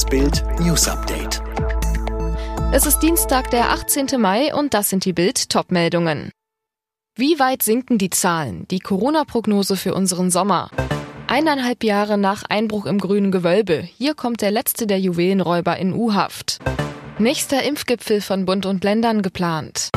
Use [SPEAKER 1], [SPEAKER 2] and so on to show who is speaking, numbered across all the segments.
[SPEAKER 1] Das Bild News Update.
[SPEAKER 2] Es ist Dienstag, der 18. Mai und das sind die Bild Topmeldungen. Wie weit sinken die Zahlen? Die Corona-Prognose für unseren Sommer. Eineinhalb Jahre nach Einbruch im grünen Gewölbe. Hier kommt der letzte der Juwelenräuber in U-Haft. Nächster Impfgipfel von Bund und Ländern geplant.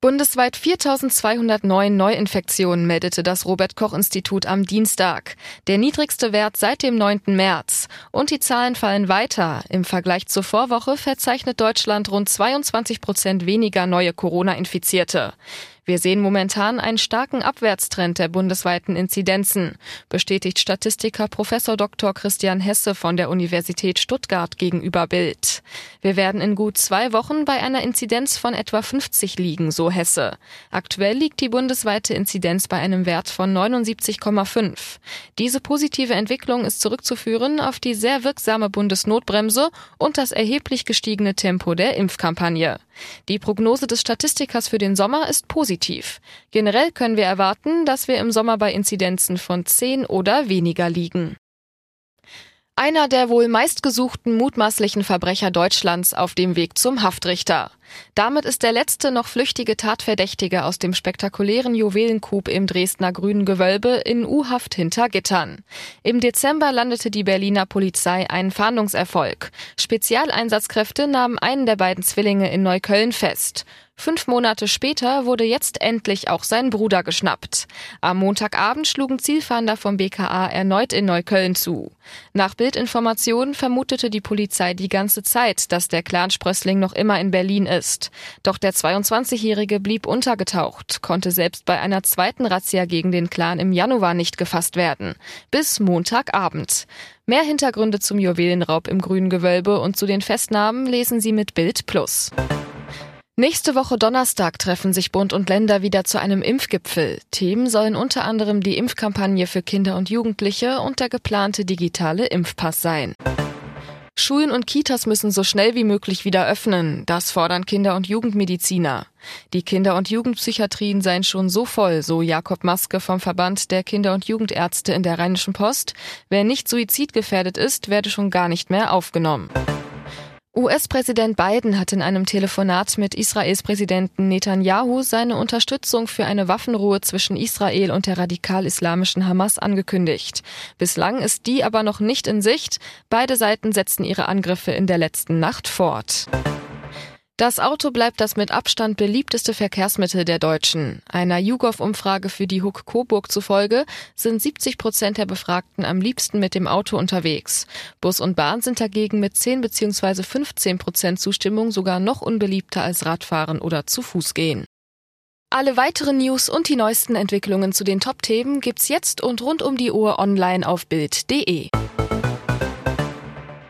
[SPEAKER 2] Bundesweit 4209 Neuinfektionen meldete das Robert Koch Institut am Dienstag. Der niedrigste Wert seit dem 9. März. Und die Zahlen fallen weiter. Im Vergleich zur Vorwoche verzeichnet Deutschland rund 22 Prozent weniger neue Corona-Infizierte. Wir sehen momentan einen starken Abwärtstrend der bundesweiten Inzidenzen, bestätigt Statistiker Prof. Dr. Christian Hesse von der Universität Stuttgart gegenüber Bild. Wir werden in gut zwei Wochen bei einer Inzidenz von etwa 50 liegen, so Hesse. Aktuell liegt die bundesweite Inzidenz bei einem Wert von 79,5. Diese positive Entwicklung ist zurückzuführen auf die sehr wirksame Bundesnotbremse und das erheblich gestiegene Tempo der Impfkampagne. Die Prognose des Statistikers für den Sommer ist positiv. Generell können wir erwarten, dass wir im Sommer bei Inzidenzen von 10 oder weniger liegen. Einer der wohl meistgesuchten mutmaßlichen Verbrecher Deutschlands auf dem Weg zum Haftrichter. Damit ist der letzte noch flüchtige Tatverdächtige aus dem spektakulären Juwelencoup im Dresdner Grünen Gewölbe in U-Haft hinter Gittern. Im Dezember landete die Berliner Polizei einen Fahndungserfolg. Spezialeinsatzkräfte nahmen einen der beiden Zwillinge in Neukölln fest. Fünf Monate später wurde jetzt endlich auch sein Bruder geschnappt. Am Montagabend schlugen Zielfahnder vom BKA erneut in Neukölln zu. Nach Bildinformationen vermutete die Polizei die ganze Zeit, dass der Clansprössling noch immer in Berlin ist. Doch der 22-Jährige blieb untergetaucht, konnte selbst bei einer zweiten Razzia gegen den Clan im Januar nicht gefasst werden. Bis Montagabend. Mehr Hintergründe zum Juwelenraub im grünen Gewölbe und zu den Festnahmen lesen Sie mit Bild Plus. Nächste Woche Donnerstag treffen sich Bund und Länder wieder zu einem Impfgipfel. Themen sollen unter anderem die Impfkampagne für Kinder und Jugendliche und der geplante digitale Impfpass sein. Schulen und Kitas müssen so schnell wie möglich wieder öffnen. Das fordern Kinder- und Jugendmediziner. Die Kinder- und Jugendpsychiatrien seien schon so voll, so Jakob Maske vom Verband der Kinder- und Jugendärzte in der Rheinischen Post. Wer nicht suizidgefährdet ist, werde schon gar nicht mehr aufgenommen. US-Präsident Biden hat in einem Telefonat mit Israels Präsidenten Netanyahu seine Unterstützung für eine Waffenruhe zwischen Israel und der radikal-islamischen Hamas angekündigt. Bislang ist die aber noch nicht in Sicht. Beide Seiten setzen ihre Angriffe in der letzten Nacht fort. Das Auto bleibt das mit Abstand beliebteste Verkehrsmittel der Deutschen. Einer YouGov-Umfrage für die Huck Coburg zufolge sind 70 Prozent der Befragten am liebsten mit dem Auto unterwegs. Bus und Bahn sind dagegen mit 10 bzw. 15 Prozent Zustimmung sogar noch unbeliebter als Radfahren oder zu Fuß gehen. Alle weiteren News und die neuesten Entwicklungen zu den Top-Themen gibt's jetzt und rund um die Uhr online auf Bild.de.